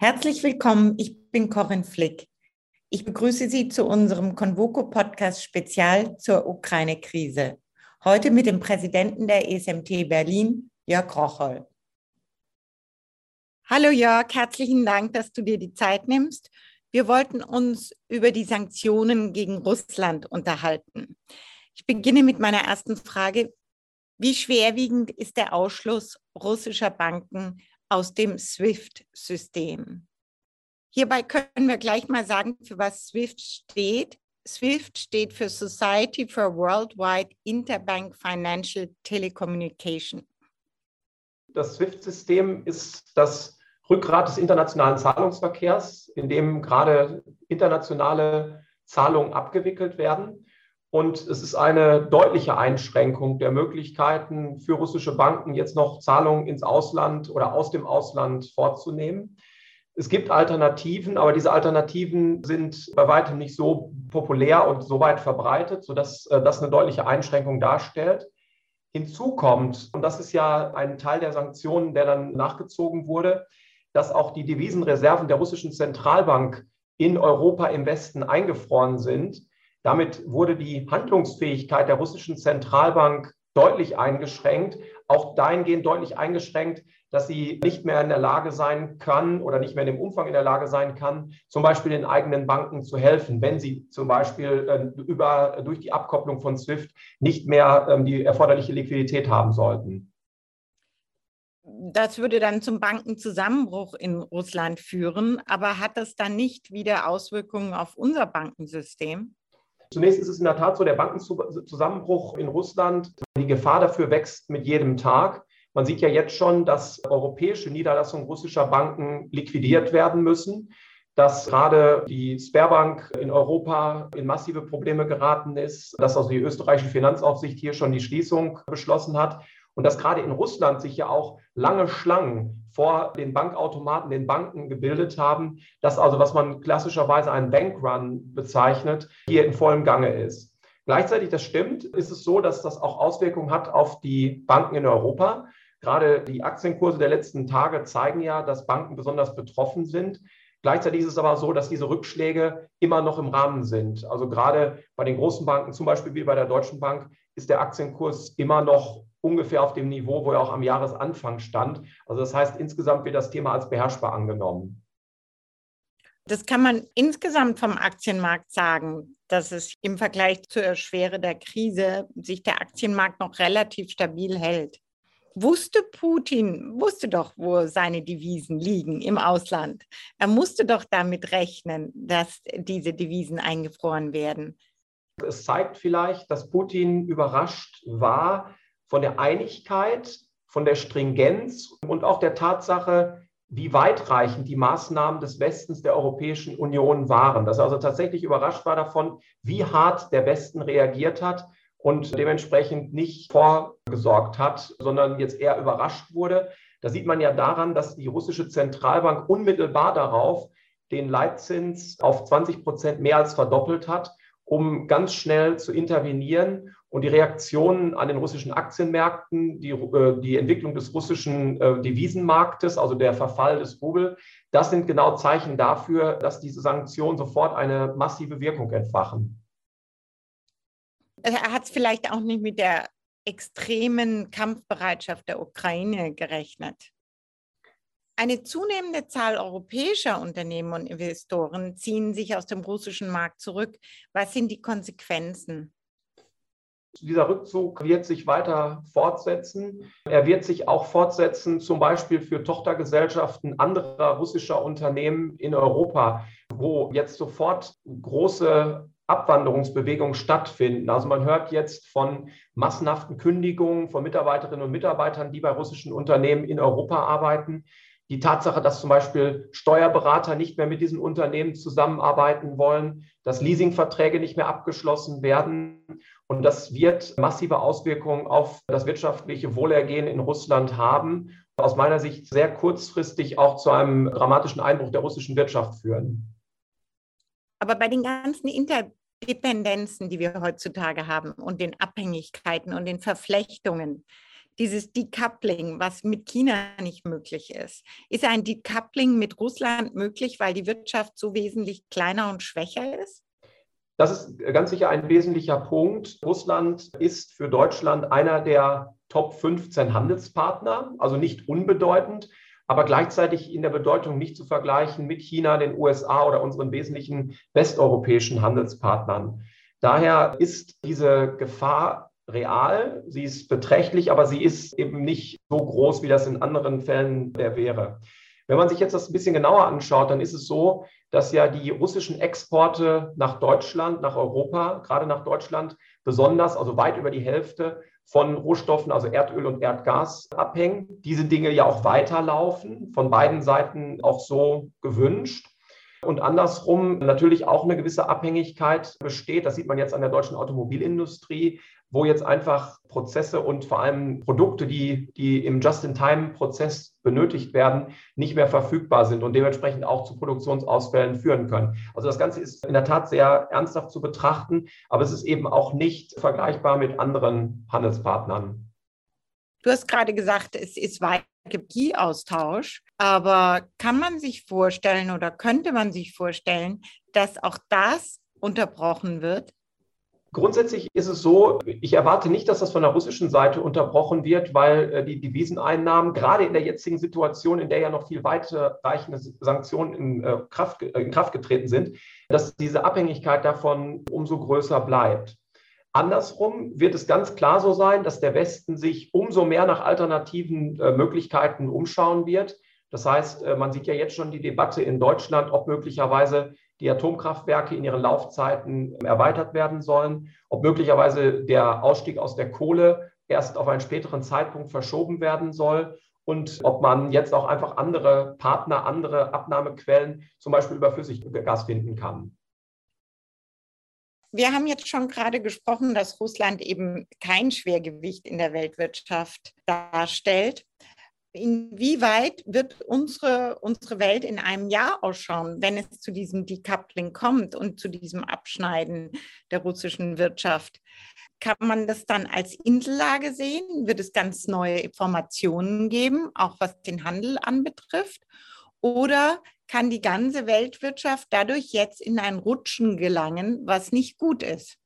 Herzlich willkommen, ich bin Corinne Flick. Ich begrüße Sie zu unserem Convoco-Podcast Spezial zur Ukraine-Krise. Heute mit dem Präsidenten der ESMT Berlin, Jörg Rocholl. Hallo Jörg, herzlichen Dank, dass du dir die Zeit nimmst. Wir wollten uns über die Sanktionen gegen Russland unterhalten. Ich beginne mit meiner ersten Frage. Wie schwerwiegend ist der Ausschluss russischer Banken aus dem SWIFT-System. Hierbei können wir gleich mal sagen, für was SWIFT steht. SWIFT steht für Society for Worldwide Interbank Financial Telecommunication. Das SWIFT-System ist das Rückgrat des internationalen Zahlungsverkehrs, in dem gerade internationale Zahlungen abgewickelt werden. Und es ist eine deutliche Einschränkung der Möglichkeiten für russische Banken, jetzt noch Zahlungen ins Ausland oder aus dem Ausland vorzunehmen. Es gibt Alternativen, aber diese Alternativen sind bei weitem nicht so populär und so weit verbreitet, sodass äh, das eine deutliche Einschränkung darstellt. Hinzu kommt, und das ist ja ein Teil der Sanktionen, der dann nachgezogen wurde, dass auch die Devisenreserven der russischen Zentralbank in Europa im Westen eingefroren sind. Damit wurde die Handlungsfähigkeit der russischen Zentralbank deutlich eingeschränkt, auch dahingehend deutlich eingeschränkt, dass sie nicht mehr in der Lage sein kann oder nicht mehr in dem Umfang in der Lage sein kann, zum Beispiel den eigenen Banken zu helfen, wenn sie zum Beispiel äh, über, durch die Abkopplung von SWIFT nicht mehr ähm, die erforderliche Liquidität haben sollten. Das würde dann zum Bankenzusammenbruch in Russland führen, aber hat das dann nicht wieder Auswirkungen auf unser Bankensystem? Zunächst ist es in der Tat so, der Bankenzusammenbruch in Russland, die Gefahr dafür wächst mit jedem Tag. Man sieht ja jetzt schon, dass europäische Niederlassungen russischer Banken liquidiert werden müssen, dass gerade die Sperrbank in Europa in massive Probleme geraten ist, dass also die österreichische Finanzaufsicht hier schon die Schließung beschlossen hat und dass gerade in Russland sich ja auch lange Schlangen vor den Bankautomaten, den Banken gebildet haben, dass also, was man klassischerweise einen Bankrun bezeichnet, hier in vollem Gange ist. Gleichzeitig, das stimmt, ist es so, dass das auch Auswirkungen hat auf die Banken in Europa. Gerade die Aktienkurse der letzten Tage zeigen ja, dass Banken besonders betroffen sind. Gleichzeitig ist es aber so, dass diese Rückschläge immer noch im Rahmen sind. Also gerade bei den großen Banken, zum Beispiel wie bei der Deutschen Bank, ist der Aktienkurs immer noch ungefähr auf dem Niveau, wo er auch am Jahresanfang stand. Also das heißt, insgesamt wird das Thema als beherrschbar angenommen. Das kann man insgesamt vom Aktienmarkt sagen, dass es im Vergleich zur Schwere der Krise sich der Aktienmarkt noch relativ stabil hält. Wusste Putin, wusste doch, wo seine Devisen liegen im Ausland. Er musste doch damit rechnen, dass diese Devisen eingefroren werden. Es zeigt vielleicht, dass Putin überrascht war, von der Einigkeit, von der Stringenz und auch der Tatsache, wie weitreichend die Maßnahmen des Westens der Europäischen Union waren. Dass er also tatsächlich überrascht war davon, wie hart der Westen reagiert hat und dementsprechend nicht vorgesorgt hat, sondern jetzt eher überrascht wurde. Da sieht man ja daran, dass die russische Zentralbank unmittelbar darauf den Leitzins auf 20 Prozent mehr als verdoppelt hat, um ganz schnell zu intervenieren und die Reaktionen an den russischen Aktienmärkten, die, äh, die Entwicklung des russischen äh, Devisenmarktes, also der Verfall des Rubel, das sind genau Zeichen dafür, dass diese Sanktionen sofort eine massive Wirkung entfachen. Er hat es vielleicht auch nicht mit der extremen Kampfbereitschaft der Ukraine gerechnet. Eine zunehmende Zahl europäischer Unternehmen und Investoren ziehen sich aus dem russischen Markt zurück. Was sind die Konsequenzen? Dieser Rückzug wird sich weiter fortsetzen. Er wird sich auch fortsetzen, zum Beispiel für Tochtergesellschaften anderer russischer Unternehmen in Europa, wo jetzt sofort große Abwanderungsbewegungen stattfinden. Also man hört jetzt von massenhaften Kündigungen von Mitarbeiterinnen und Mitarbeitern, die bei russischen Unternehmen in Europa arbeiten. Die Tatsache, dass zum Beispiel Steuerberater nicht mehr mit diesen Unternehmen zusammenarbeiten wollen, dass Leasingverträge nicht mehr abgeschlossen werden. Und das wird massive Auswirkungen auf das wirtschaftliche Wohlergehen in Russland haben. Aus meiner Sicht sehr kurzfristig auch zu einem dramatischen Einbruch der russischen Wirtschaft führen. Aber bei den ganzen Interdependenzen, die wir heutzutage haben und den Abhängigkeiten und den Verflechtungen, dieses Decoupling, was mit China nicht möglich ist. Ist ein Decoupling mit Russland möglich, weil die Wirtschaft so wesentlich kleiner und schwächer ist? Das ist ganz sicher ein wesentlicher Punkt. Russland ist für Deutschland einer der Top 15 Handelspartner, also nicht unbedeutend, aber gleichzeitig in der Bedeutung nicht zu vergleichen mit China, den USA oder unseren wesentlichen westeuropäischen Handelspartnern. Daher ist diese Gefahr real, sie ist beträchtlich, aber sie ist eben nicht so groß, wie das in anderen Fällen der wäre. Wenn man sich jetzt das ein bisschen genauer anschaut, dann ist es so, dass ja die russischen Exporte nach Deutschland, nach Europa, gerade nach Deutschland, besonders, also weit über die Hälfte von Rohstoffen, also Erdöl und Erdgas abhängen. Diese Dinge ja auch weiterlaufen, von beiden Seiten auch so gewünscht. Und andersrum natürlich auch eine gewisse Abhängigkeit besteht. Das sieht man jetzt an der deutschen Automobilindustrie, wo jetzt einfach Prozesse und vor allem Produkte, die, die im Just-in-Time-Prozess benötigt werden, nicht mehr verfügbar sind und dementsprechend auch zu Produktionsausfällen führen können. Also das Ganze ist in der Tat sehr ernsthaft zu betrachten, aber es ist eben auch nicht vergleichbar mit anderen Handelspartnern. Du hast gerade gesagt, es ist weiter Energieaustausch, aber kann man sich vorstellen oder könnte man sich vorstellen, dass auch das unterbrochen wird? Grundsätzlich ist es so, ich erwarte nicht, dass das von der russischen Seite unterbrochen wird, weil äh, die Deviseneinnahmen gerade in der jetzigen Situation, in der ja noch viel weiterreichende Sanktionen in äh, Kraft, in Kraft getreten sind, dass diese Abhängigkeit davon umso größer bleibt. Andersrum wird es ganz klar so sein, dass der Westen sich umso mehr nach alternativen Möglichkeiten umschauen wird. Das heißt, man sieht ja jetzt schon die Debatte in Deutschland, ob möglicherweise die Atomkraftwerke in ihren Laufzeiten erweitert werden sollen, ob möglicherweise der Ausstieg aus der Kohle erst auf einen späteren Zeitpunkt verschoben werden soll und ob man jetzt auch einfach andere Partner, andere Abnahmequellen, zum Beispiel über Flüssiggas finden kann. Wir haben jetzt schon gerade gesprochen, dass Russland eben kein Schwergewicht in der Weltwirtschaft darstellt inwieweit wird unsere, unsere Welt in einem Jahr ausschauen, wenn es zu diesem Decoupling kommt und zu diesem Abschneiden der russischen Wirtschaft? Kann man das dann als Insellage sehen? Wird es ganz neue Informationen geben, auch was den Handel anbetrifft? Oder kann die ganze Weltwirtschaft dadurch jetzt in ein Rutschen gelangen, was nicht gut ist?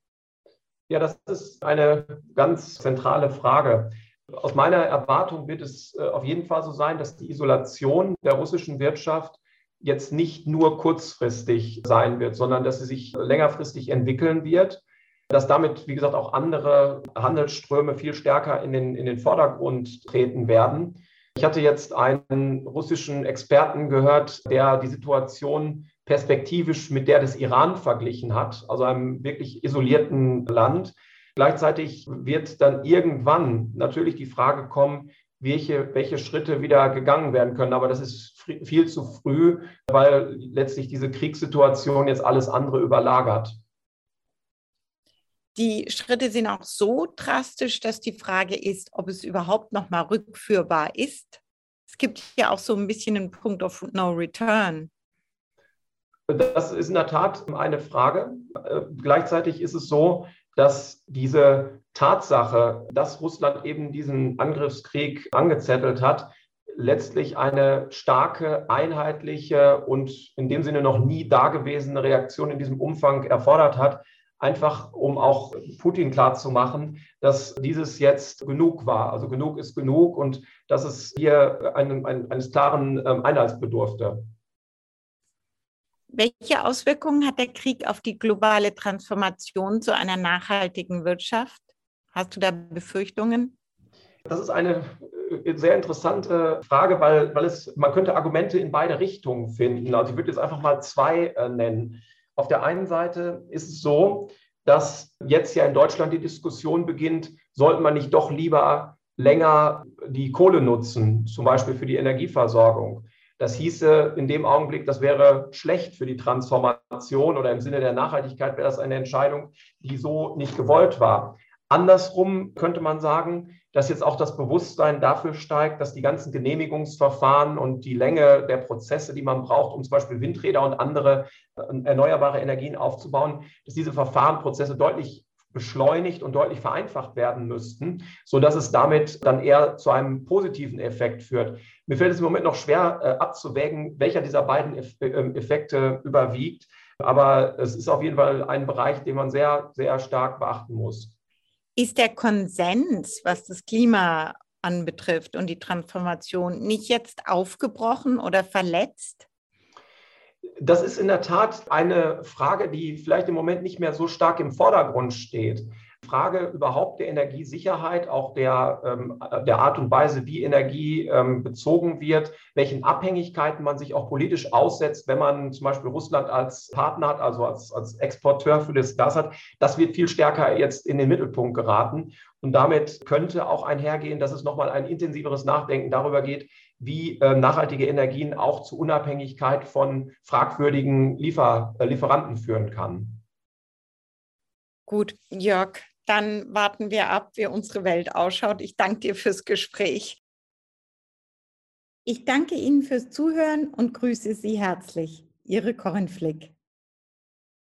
Ja, das ist eine ganz zentrale Frage. Aus meiner Erwartung wird es äh, auf jeden Fall so sein, dass die Isolation der russischen Wirtschaft jetzt nicht nur kurzfristig sein wird, sondern dass sie sich längerfristig entwickeln wird, dass damit, wie gesagt, auch andere Handelsströme viel stärker in den, in den Vordergrund treten werden. Ich hatte jetzt einen russischen Experten gehört, der die Situation perspektivisch mit der des Iran verglichen hat, also einem wirklich isolierten Land. Gleichzeitig wird dann irgendwann natürlich die Frage kommen, welche, welche Schritte wieder gegangen werden können. Aber das ist viel zu früh, weil letztlich diese Kriegssituation jetzt alles andere überlagert. Die Schritte sind auch so drastisch, dass die Frage ist, ob es überhaupt noch mal rückführbar ist. Es gibt ja auch so ein bisschen einen Punkt of No Return. Das ist in der Tat eine Frage. Äh, gleichzeitig ist es so, dass diese Tatsache, dass Russland eben diesen Angriffskrieg angezettelt hat, letztlich eine starke, einheitliche und in dem Sinne noch nie dagewesene Reaktion in diesem Umfang erfordert hat, einfach um auch Putin klarzumachen, dass dieses jetzt genug war. Also genug ist genug und dass es hier einen, eines klaren ähm, Einheits bedurfte. Welche Auswirkungen hat der Krieg auf die globale Transformation zu einer nachhaltigen Wirtschaft? Hast du da Befürchtungen? Das ist eine äh, sehr interessante Frage, weil, weil es, man könnte Argumente in beide Richtungen finden. Also ich würde jetzt einfach mal zwei äh, nennen. Auf der einen Seite ist es so, dass jetzt ja in Deutschland die Diskussion beginnt, sollte man nicht doch lieber länger die Kohle nutzen, zum Beispiel für die Energieversorgung. Das hieße in dem Augenblick, das wäre schlecht für die Transformation oder im Sinne der Nachhaltigkeit wäre das eine Entscheidung, die so nicht gewollt war. Andersrum könnte man sagen, dass jetzt auch das Bewusstsein dafür steigt, dass die ganzen Genehmigungsverfahren und die Länge der Prozesse, die man braucht, um zum Beispiel Windräder und andere äh, erneuerbare Energien aufzubauen, dass diese Verfahrenprozesse deutlich beschleunigt und deutlich vereinfacht werden müssten, sodass es damit dann eher zu einem positiven Effekt führt. Mir fällt es im Moment noch schwer äh, abzuwägen, welcher dieser beiden äh, Effekte überwiegt. Aber es ist auf jeden Fall ein Bereich, den man sehr, sehr stark beachten muss. Ist der Konsens, was das Klima anbetrifft und die Transformation, nicht jetzt aufgebrochen oder verletzt? Das ist in der Tat eine Frage, die vielleicht im Moment nicht mehr so stark im Vordergrund steht. Frage überhaupt der Energiesicherheit, auch der, ähm, der Art und Weise, wie Energie ähm, bezogen wird, welchen Abhängigkeiten man sich auch politisch aussetzt, wenn man zum Beispiel Russland als Partner hat, also als, als Exporteur für das Gas hat, das wird viel stärker jetzt in den Mittelpunkt geraten. Und damit könnte auch einhergehen, dass es nochmal ein intensiveres Nachdenken darüber geht, wie äh, nachhaltige Energien auch zu Unabhängigkeit von fragwürdigen Liefer, äh, Lieferanten führen kann. Gut, Jörg, dann warten wir ab, wie unsere Welt ausschaut. Ich danke dir fürs Gespräch. Ich danke Ihnen fürs Zuhören und grüße Sie herzlich. Ihre Corinne Flick.